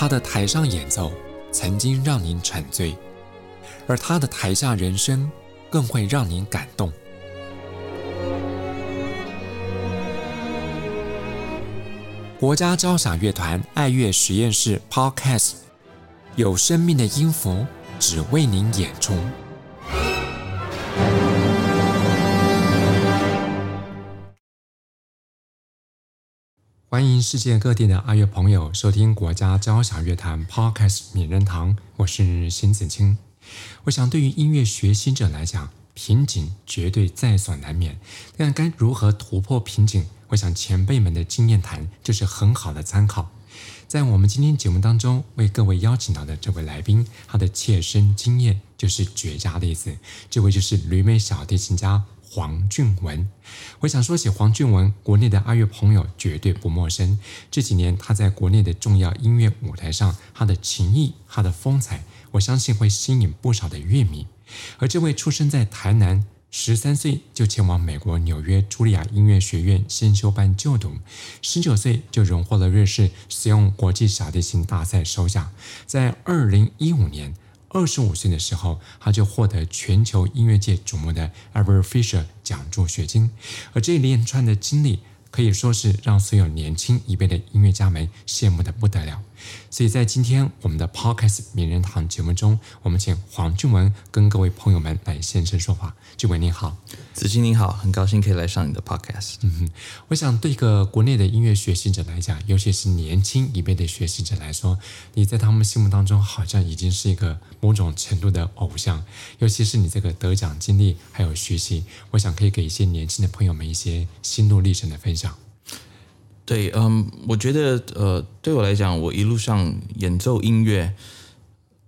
他的台上演奏曾经让您沉醉，而他的台下人生更会让您感动。国家交响乐团爱乐实验室 Podcast，有生命的音符，只为您演出。欢迎世界各地的阿乐朋友收听国家交响乐团 Podcast 名人堂，我是邢子清。我想，对于音乐学习者来讲，瓶颈绝对在所难免。但该如何突破瓶颈？我想前辈们的经验谈就是很好的参考。在我们今天节目当中，为各位邀请到的这位来宾，他的切身经验就是绝佳例子。这位就是旅美小提琴家。黄俊文，我想说起黄俊文，国内的阿乐朋友绝对不陌生。这几年他在国内的重要音乐舞台上，他的情谊、他的风采，我相信会吸引不少的乐迷。而这位出生在台南，十三岁就前往美国纽约茱莉亚音乐学院先修班就读，十九岁就荣获了瑞士使用国际小提琴大赛首奖，在二零一五年。二十五岁的时候，他就获得全球音乐界瞩目的 Avery Fisher 奖助学金，而这一连串的经历可以说是让所有年轻一辈的音乐家们羡慕的不得了。所以在今天我们的 Podcast 名人堂节目中，我们请黄俊文跟各位朋友们来现身说法。俊文你好，子清您好，很高兴可以来上你的 Podcast。嗯哼，我想对一个国内的音乐学习者来讲，尤其是年轻一辈的学习者来说，你在他们心目当中好像已经是一个某种程度的偶像。尤其是你这个得奖经历还有学习，我想可以给一些年轻的朋友们一些心路历程的分享。对，嗯，我觉得，呃，对我来讲，我一路上演奏音乐，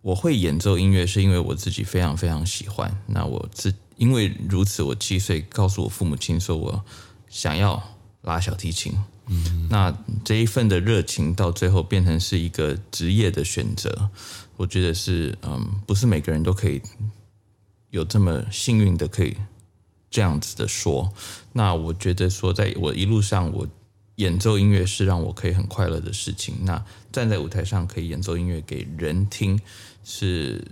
我会演奏音乐，是因为我自己非常非常喜欢。那我自因为如此，我七岁告诉我父母亲说，我想要拉小提琴。嗯，那这一份的热情到最后变成是一个职业的选择，我觉得是，嗯，不是每个人都可以有这么幸运的可以这样子的说。那我觉得说，在我一路上我。演奏音乐是让我可以很快乐的事情。那站在舞台上可以演奏音乐给人听，是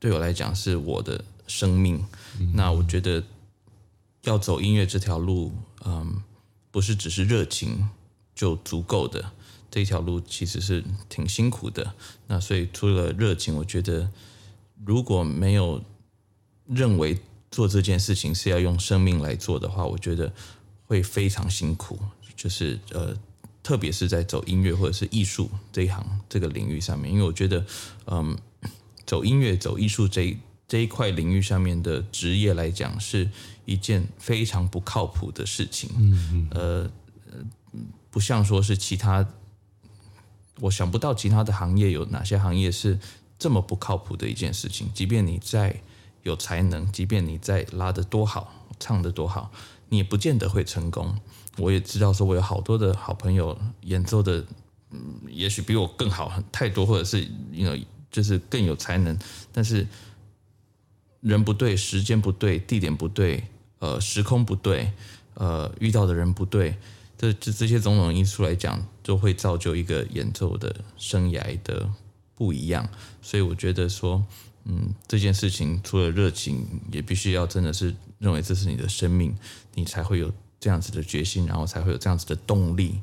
对我来讲是我的生命。嗯。那我觉得要走音乐这条路，嗯，不是只是热情就足够的。这条路其实是挺辛苦的。那所以除了热情，我觉得如果没有认为做这件事情是要用生命来做的话，我觉得会非常辛苦。就是呃，特别是在走音乐或者是艺术这一行这个领域上面，因为我觉得，嗯，走音乐、走艺术这一这一块领域上面的职业来讲，是一件非常不靠谱的事情。嗯嗯。呃，不像说是其他，我想不到其他的行业有哪些行业是这么不靠谱的一件事情。即便你再有才能，即便你再拉得多好，唱得多好，你也不见得会成功。我也知道，说我有好多的好朋友演奏的，嗯，也许比我更好太多，或者是因为就是更有才能，但是人不对，时间不对，地点不对，呃，时空不对，呃，遇到的人不对，这这这些种种因素来讲，就会造就一个演奏的生涯的不一样。所以我觉得说，嗯，这件事情除了热情，也必须要真的是认为这是你的生命，你才会有。这样子的决心，然后才会有这样子的动力，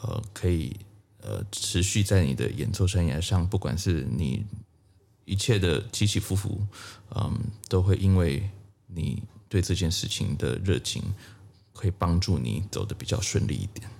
呃，可以呃持续在你的演奏生涯上，不管是你一切的起起伏伏，嗯，都会因为你对这件事情的热情，可以帮助你走得比较顺利一点。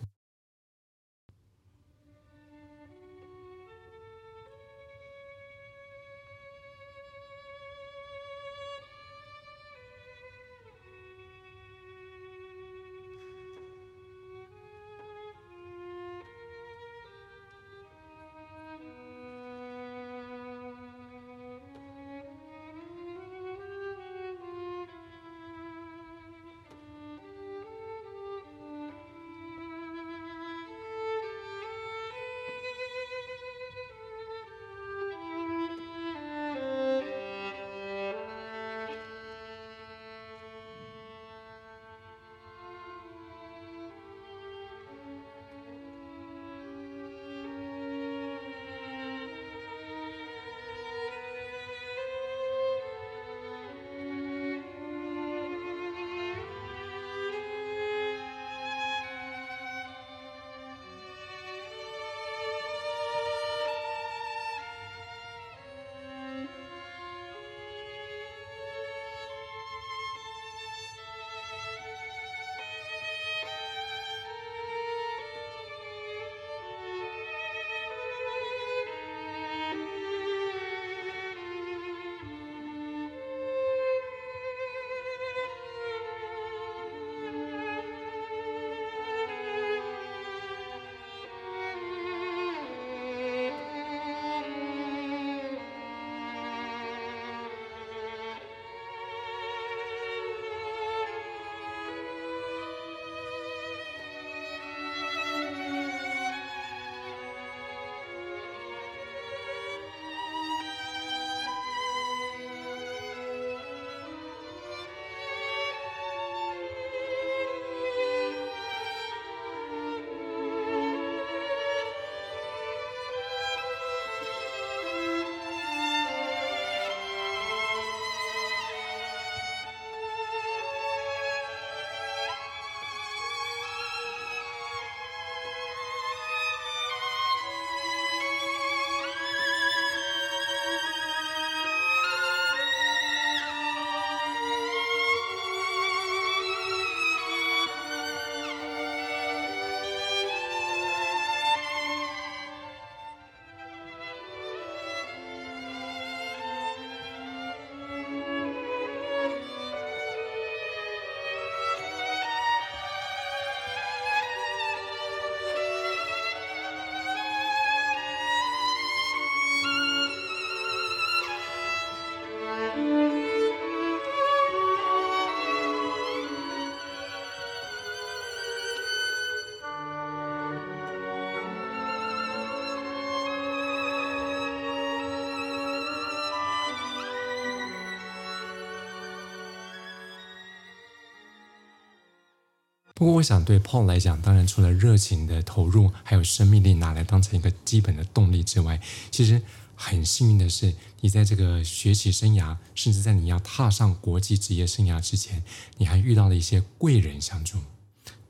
不过，我想对 Paul 来讲，当然除了热情的投入，还有生命力拿来当成一个基本的动力之外，其实很幸运的是，你在这个学习生涯，甚至在你要踏上国际职业生涯之前，你还遇到了一些贵人相助。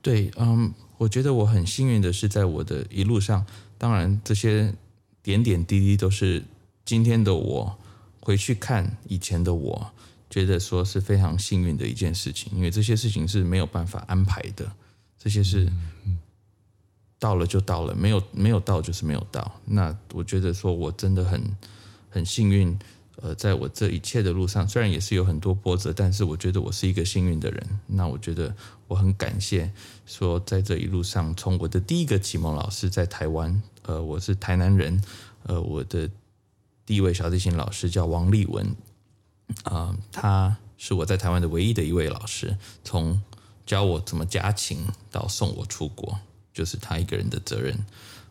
对，嗯，我觉得我很幸运的是，在我的一路上，当然这些点点滴滴都是今天的我回去看以前的我。觉得说是非常幸运的一件事情，因为这些事情是没有办法安排的，这些是到了就到了，没有没有到就是没有到。那我觉得说我真的很很幸运，呃，在我这一切的路上，虽然也是有很多波折，但是我觉得我是一个幸运的人。那我觉得我很感谢，说在这一路上，从我的第一个启蒙老师在台湾，呃，我是台南人，呃，我的第一位小提琴老师叫王立文。啊、呃，他是我在台湾的唯一的一位老师，从教我怎么夹琴到送我出国，就是他一个人的责任，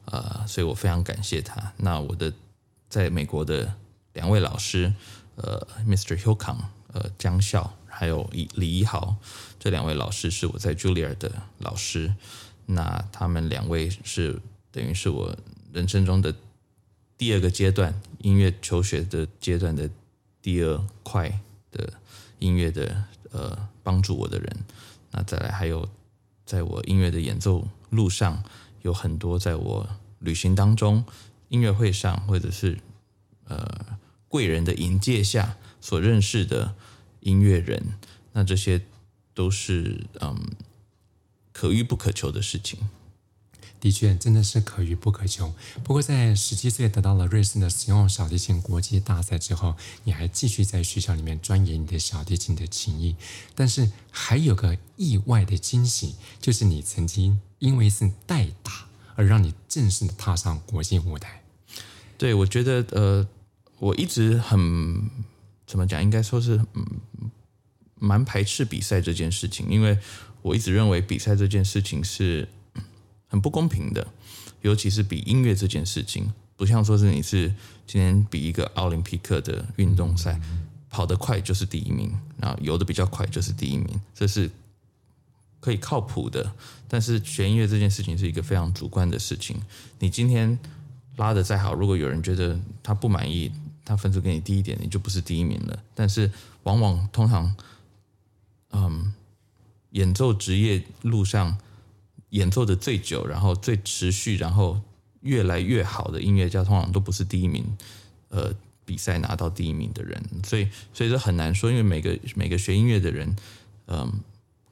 呃，所以我非常感谢他。那我的在美国的两位老师，呃，Mr. Hilcom，呃，江笑，还有李李一豪，这两位老师是我在 Julia 的老师，那他们两位是等于是我人生中的第二个阶段，音乐求学的阶段的。第二块的音乐的呃帮助我的人，那再来还有在我音乐的演奏路上，有很多在我旅行当中音乐会上或者是呃贵人的引介下所认识的音乐人，那这些都是嗯可遇不可求的事情。的确，真的是可遇不可求。不过，在十七岁得到了瑞士的使用小提琴国际大赛之后，你还继续在学校里面钻研你的小提琴的琴艺。但是，还有个意外的惊喜，就是你曾经因为是代打而让你正式的踏上国际舞台。对，我觉得，呃，我一直很怎么讲，应该说是嗯，蛮排斥比赛这件事情，因为我一直认为比赛这件事情是。很不公平的，尤其是比音乐这件事情，不像说是你是今天比一个奥林匹克的运动赛，跑得快就是第一名，然后游得比较快就是第一名，这是可以靠谱的。但是学音乐这件事情是一个非常主观的事情，你今天拉的再好，如果有人觉得他不满意，他分数给你低一点，你就不是第一名了。但是往往通常，嗯，演奏职业路上。演奏的最久，然后最持续，然后越来越好的音乐家，通常都不是第一名，呃，比赛拿到第一名的人，所以，所以这很难说，因为每个每个学音乐的人，嗯、呃，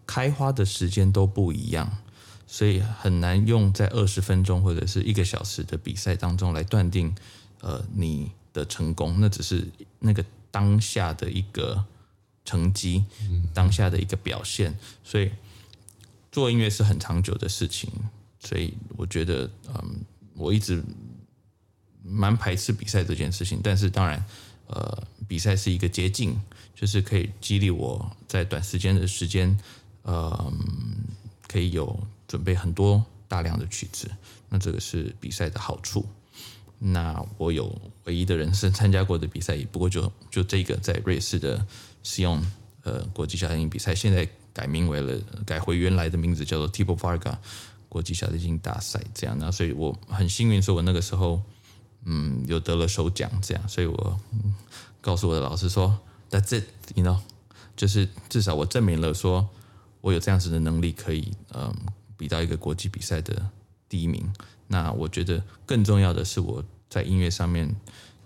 开花的时间都不一样，所以很难用在二十分钟或者是一个小时的比赛当中来断定，呃，你的成功，那只是那个当下的一个成绩，当下的一个表现，所以。做音乐是很长久的事情，所以我觉得，嗯，我一直蛮排斥比赛这件事情。但是当然，呃，比赛是一个捷径，就是可以激励我在短时间的时间，呃，可以有准备很多大量的曲子。那这个是比赛的好处。那我有唯一的人生参加过的比赛，也不过就就这个在瑞士的使用呃国际小提琴比赛，现在。改名为了，改回原来的名字，叫做 Thibaut Farga 国际小提琴大赛，这样。那所以我很幸运，说我那个时候，嗯，有得了首奖，这样。所以我告诉我的老师说，That's it，you know，就是至少我证明了，说我有这样子的能力，可以，嗯，比到一个国际比赛的第一名。那我觉得更重要的是，我在音乐上面，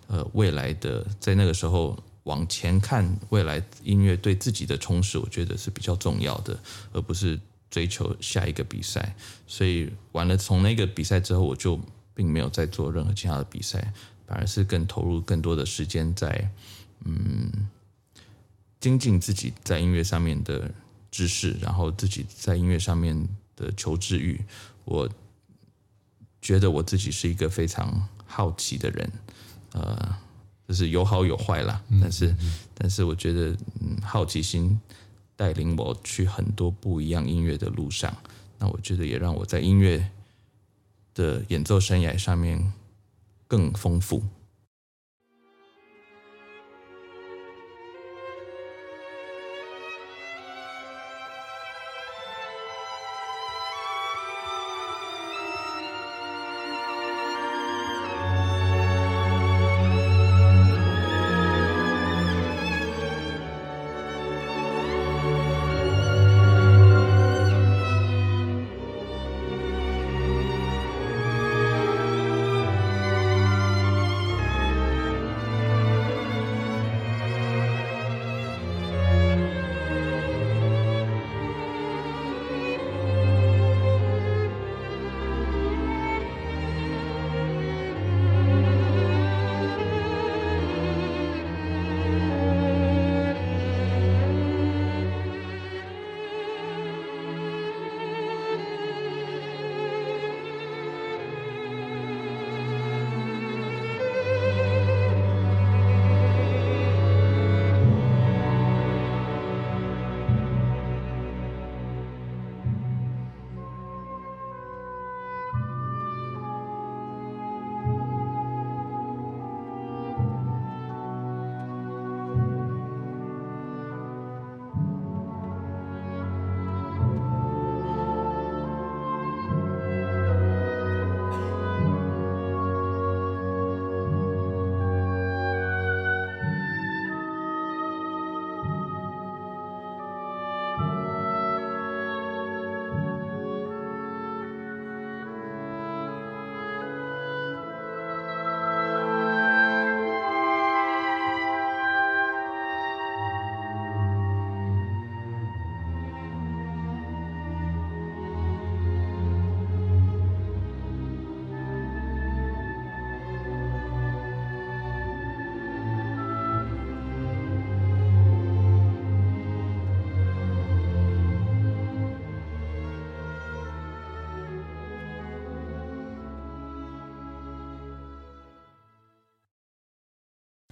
呃，未来的在那个时候。往前看，未来音乐对自己的充实，我觉得是比较重要的，而不是追求下一个比赛。所以完了，从那个比赛之后，我就并没有再做任何其他的比赛，反而是更投入更多的时间在嗯精进自己在音乐上面的知识，然后自己在音乐上面的求知欲。我觉得我自己是一个非常好奇的人，呃。就是有好有坏啦，但是，但是我觉得，嗯，好奇心带领我去很多不一样音乐的路上，那我觉得也让我在音乐的演奏生涯上面更丰富。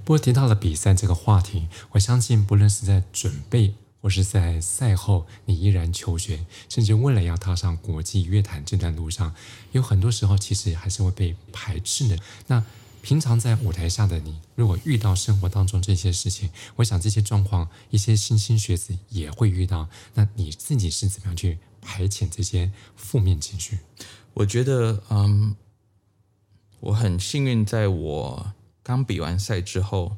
不过提到了比赛这个话题，我相信不论是在准备或是在赛后，你依然求学，甚至未来要踏上国际乐坛这段路上，有很多时候其实还是会被排斥的。那平常在舞台下的你，如果遇到生活当中这些事情，我想这些状况，一些新兴学子也会遇到。那你自己是怎么样去排遣这些负面情绪？我觉得，嗯，我很幸运，在我刚比完赛之后，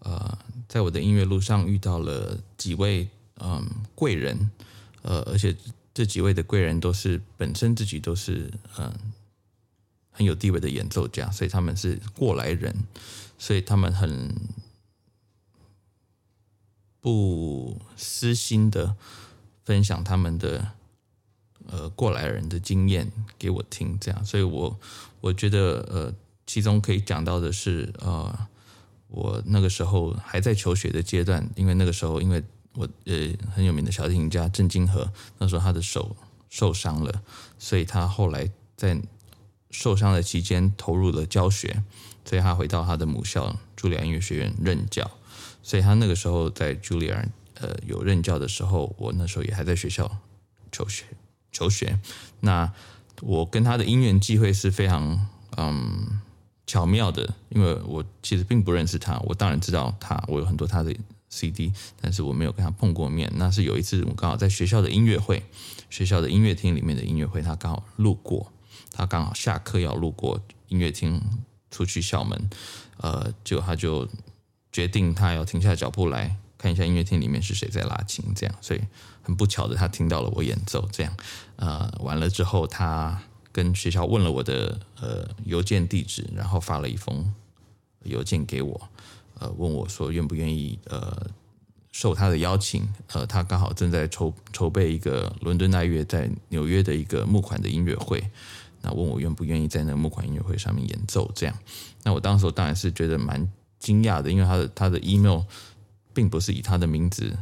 呃，在我的音乐路上遇到了几位嗯贵人，呃，而且这几位的贵人都是本身自己都是嗯。很有地位的演奏家，所以他们是过来人，所以他们很不私心的分享他们的呃过来人的经验给我听，这样，所以我我觉得呃，其中可以讲到的是呃，我那个时候还在求学的阶段，因为那个时候因为我呃很有名的小提琴家郑金和，那时候他的手受伤了，所以他后来在。受伤的期间投入了教学，所以他回到他的母校茱莉亚音乐学院任教。所以他那个时候在茱莉亚呃有任教的时候，我那时候也还在学校求学求学。那我跟他的因缘际会是非常嗯巧妙的，因为我其实并不认识他，我当然知道他，我有很多他的 CD，但是我没有跟他碰过面。那是有一次我刚好在学校的音乐会，学校的音乐厅里面的音乐会，他刚好路过。他刚好下课要路过音乐厅，出去校门，呃，就他就决定他要停下脚步来看一下音乐厅里面是谁在拉琴，这样，所以很不巧的他听到了我演奏，这样，呃，完了之后他跟学校问了我的呃邮件地址，然后发了一封邮件给我，呃，问我说愿不愿意呃受他的邀请，呃，他刚好正在筹筹备一个伦敦爱乐在纽约的一个募款的音乐会。那问我愿不愿意在那个募款音乐会上面演奏，这样，那我当时当然是觉得蛮惊讶的，因为他的他的 email 并不是以他的名字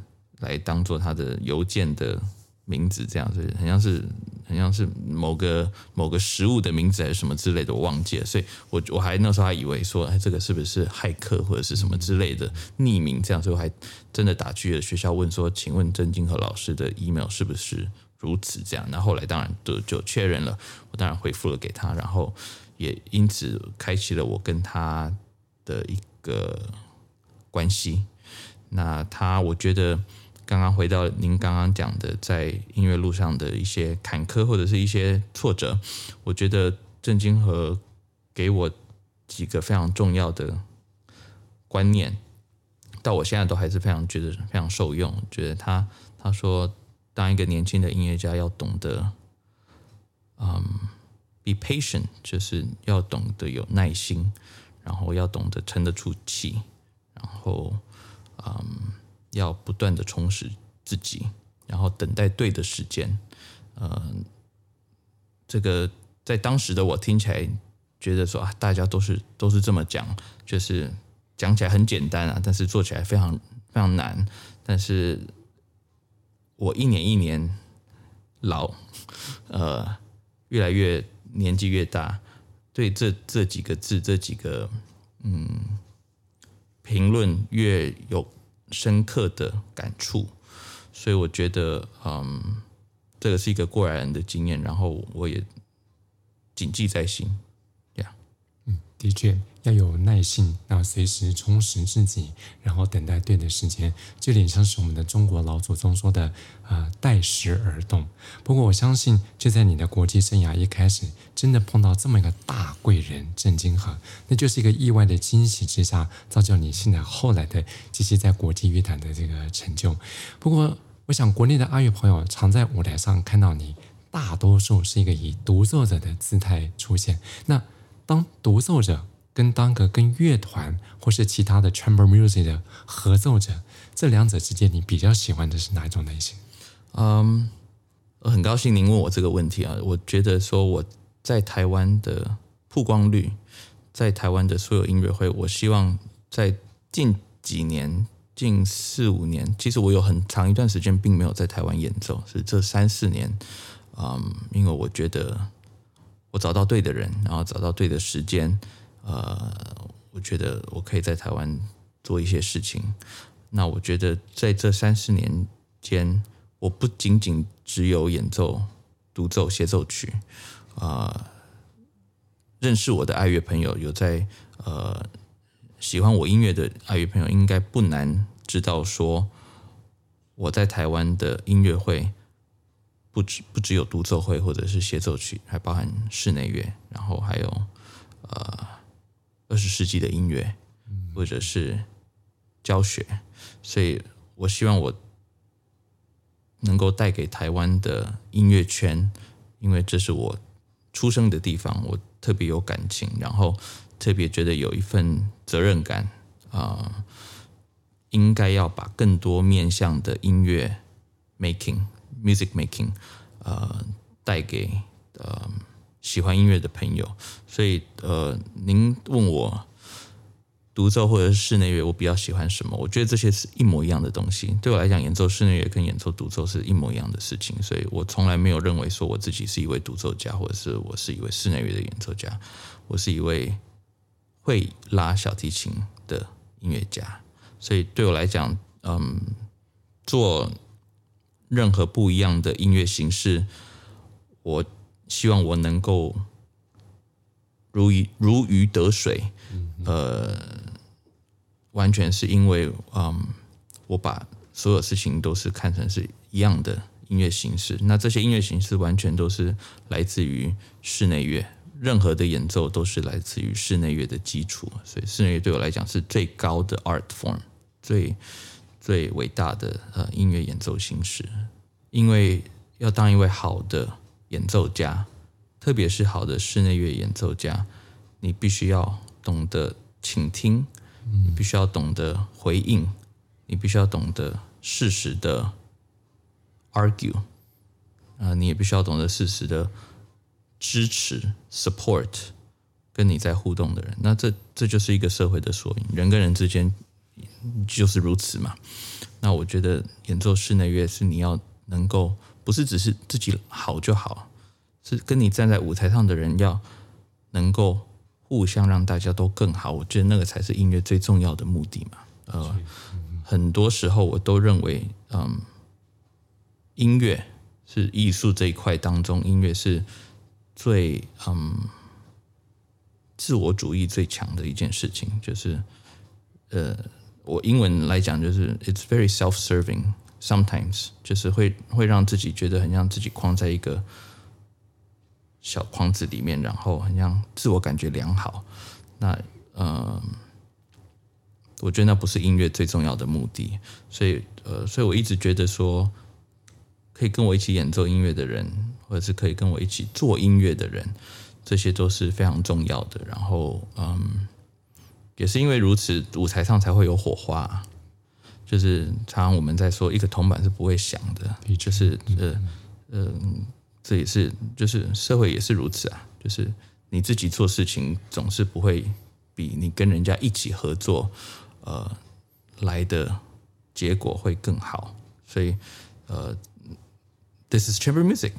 来当做他的邮件的名字，这样子，很像是很像是某个某个食物的名字还是什么之类的，我忘记了，所以我我还那时候还以为说，哎，这个是不是骇客或者是什么之类的匿名这样，所以我还真的打去了学校问说，请问郑金和老师的 email 是不是？如此这样，那后来当然就就确认了，我当然回复了给他，然后也因此开启了我跟他的一个关系。那他，我觉得刚刚回到您刚刚讲的，在音乐路上的一些坎坷或者是一些挫折，我觉得郑金河给我几个非常重要的观念，到我现在都还是非常觉得非常受用。觉得他他说。当一个年轻的音乐家，要懂得，嗯，be patient，就是要懂得有耐心，然后要懂得沉得住气，然后，嗯，要不断的充实自己，然后等待对的时间。嗯，这个在当时的我听起来，觉得说啊，大家都是都是这么讲，就是讲起来很简单啊，但是做起来非常非常难，但是。我一年一年老，呃，越来越年纪越大，对这这几个字、这几个嗯评论越有深刻的感触，所以我觉得，嗯，这个是一个过来人的经验，然后我也谨记在心。的确。要有耐性，要随时充实自己，然后等待对的时间，这点像是我们的中国老祖宗说的“呃，待时而动”。不过我相信，就在你的国际生涯一开始，真的碰到这么一个大贵人郑金河，那就是一个意外的惊喜之下，造就你现在后来的这些在国际乐坛的这个成就。不过，我想国内的阿乐朋友常在舞台上看到你，大多数是一个以独奏者的姿态出现。那当独奏者跟当个跟乐团或是其他的 chamber music 的合奏者，这两者之间，你比较喜欢的是哪一种类型？嗯，我很高兴您问我这个问题啊。我觉得说我在台湾的曝光率，在台湾的所有音乐会，我希望在近几年、近四五年，其实我有很长一段时间并没有在台湾演奏，是这三四年，嗯，因为我觉得。我找到对的人，然后找到对的时间，呃，我觉得我可以在台湾做一些事情。那我觉得在这三十年间，我不仅仅只有演奏独奏协奏曲，啊、呃，认识我的爱乐朋友，有在呃喜欢我音乐的爱乐朋友，应该不难知道说，我在台湾的音乐会不只不只有独奏会或者是协奏曲，还包含室内乐，然后还有呃二十世纪的音乐，或者是教学。所以我希望我能够带给台湾的音乐圈，因为这是我出生的地方，我特别有感情，然后特别觉得有一份责任感啊、呃，应该要把更多面向的音乐 making、music making，呃，带给呃喜欢音乐的朋友。所以呃，您问我。独奏或者是室内乐，我比较喜欢什么？我觉得这些是一模一样的东西。对我来讲，演奏室内乐跟演奏独奏是一模一样的事情，所以我从来没有认为说我自己是一位独奏家，或者是我是一位室内乐的演奏家。我是一位会拉小提琴的音乐家，所以对我来讲，嗯，做任何不一样的音乐形式，我希望我能够如鱼如鱼得水，呃。完全是因为，嗯，我把所有事情都是看成是一样的音乐形式。那这些音乐形式完全都是来自于室内乐，任何的演奏都是来自于室内乐的基础。所以室内乐对我来讲是最高的 art form，最最伟大的呃音乐演奏形式。因为要当一位好的演奏家，特别是好的室内乐演奏家，你必须要懂得倾听。你必须要懂得回应，你必须要懂得适时的 argue，啊，你也必须要懂得适时的支持 support 跟你在互动的人。那这这就是一个社会的缩影，人跟人之间就是如此嘛。那我觉得演奏室内乐是你要能够不是只是自己好就好，是跟你站在舞台上的人要能够。互相让大家都更好，我觉得那个才是音乐最重要的目的嘛。呃，很多时候我都认为，嗯，音乐是艺术这一块当中，音乐是最嗯自我主义最强的一件事情。就是呃，我英文来讲就是 it's very Sometimes 就是会会让自己觉得很像自己框在一个。小框子里面，然后很像自我感觉良好。那呃，我觉得那不是音乐最重要的目的。所以呃，所以我一直觉得说，可以跟我一起演奏音乐的人，或者是可以跟我一起做音乐的人，这些都是非常重要的。然后嗯，也是因为如此，舞台上才会有火花。就是常常我们在说，一个铜板是不会响的，就是呃嗯。呃这也是，就是社会也是如此啊。就是你自己做事情总是不会比你跟人家一起合作，呃，来的结果会更好。所以，呃，This is chamber music。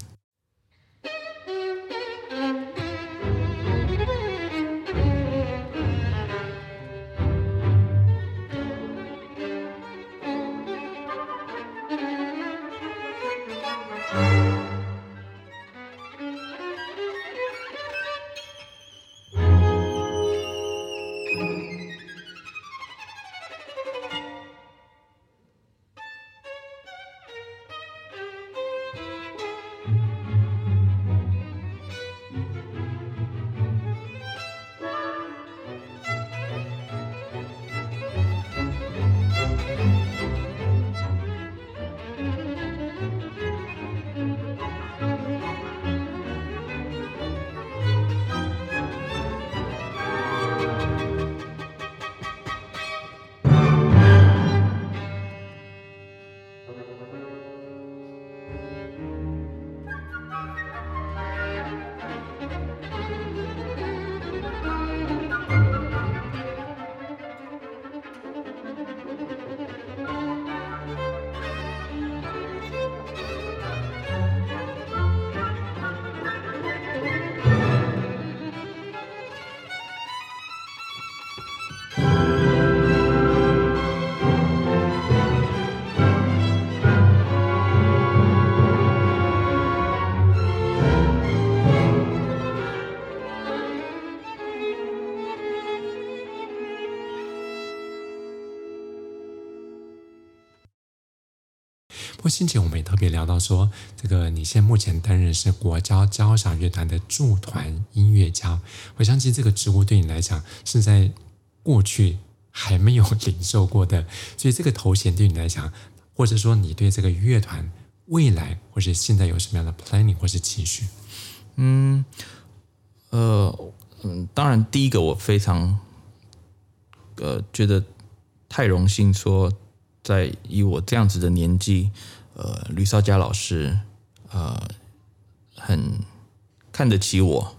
先前我们也特别聊到说，这个你现在目前担任是国家交响乐团的驻团音乐家，我相信这个职务对你来讲是在过去还没有领受过的，所以这个头衔对你来讲，或者说你对这个乐团未来或者现在有什么样的 planning 或是期许？嗯，呃，嗯，当然，第一个我非常，呃，觉得太荣幸，说在以我这样子的年纪，呃，吕绍佳老师，呃，很看得起我，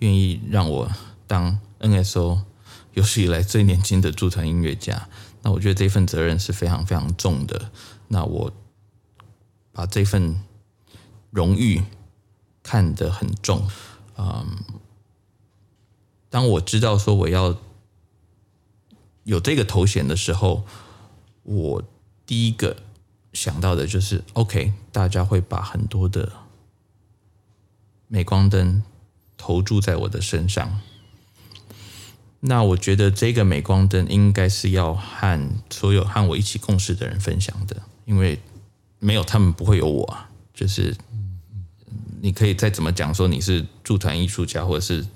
愿意让我当 NSO 有史以来最年轻的驻团音乐家。那我觉得这份责任是非常非常重的。那我把这份荣誉。看得很重，嗯，当我知道说我要有这个头衔的时候，我第一个想到的就是，OK，大家会把很多的镁光灯投注在我的身上。那我觉得这个镁光灯应该是要和所有和我一起共事的人分享的，因为没有他们不会有我啊，就是。你可以再怎么讲说你是驻团艺术家，或者是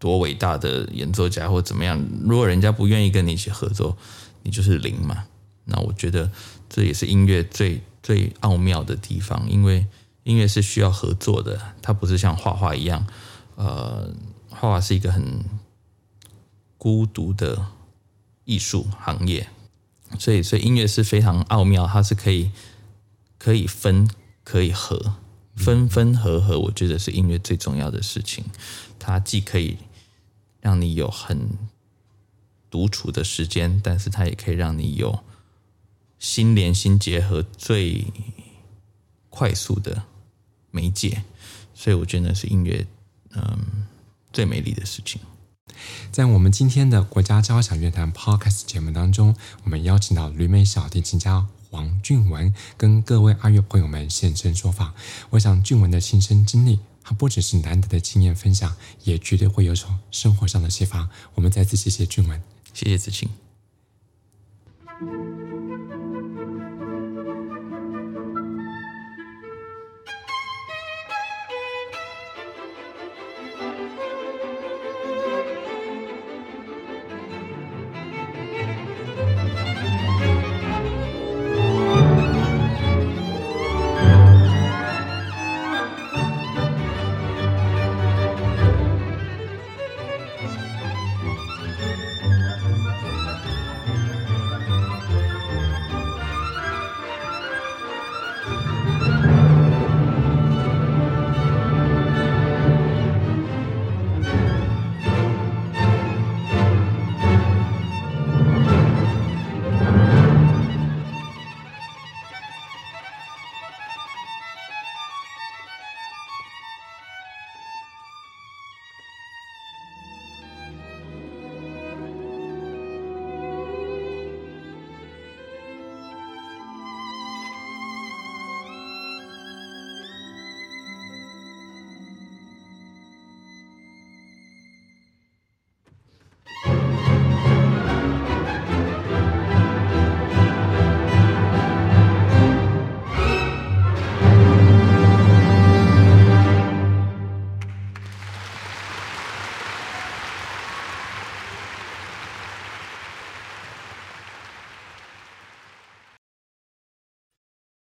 多伟大的演奏家，或怎么样？如果人家不愿意跟你一起合作，你就是零嘛。那我觉得这也是音乐最最奥妙的地方，因为音乐是需要合作的，它不是像画画一样，呃，画画是一个很孤独的艺术行业，所以所以音乐是非常奥妙，它是可以可以分可以合。分分合合，我觉得是音乐最重要的事情。它既可以让你有很独处的时间，但是它也可以让你有心连心结合最快速的媒介。所以我觉得是音乐嗯最美丽的事情。在我们今天的国家交响乐团 Podcast 节目当中，我们邀请到旅美小提琴家。黄俊文跟各位阿乐朋友们现身说法，我想俊文的亲身经历，他不只是难得的经验分享，也绝对会有种生活上的启发。我们再次谢谢俊文，谢谢子清。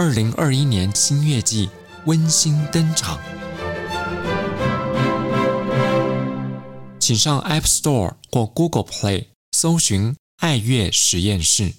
二零二一年新月季温馨登场，请上 App Store 或 Google Play 搜寻“爱乐实验室”。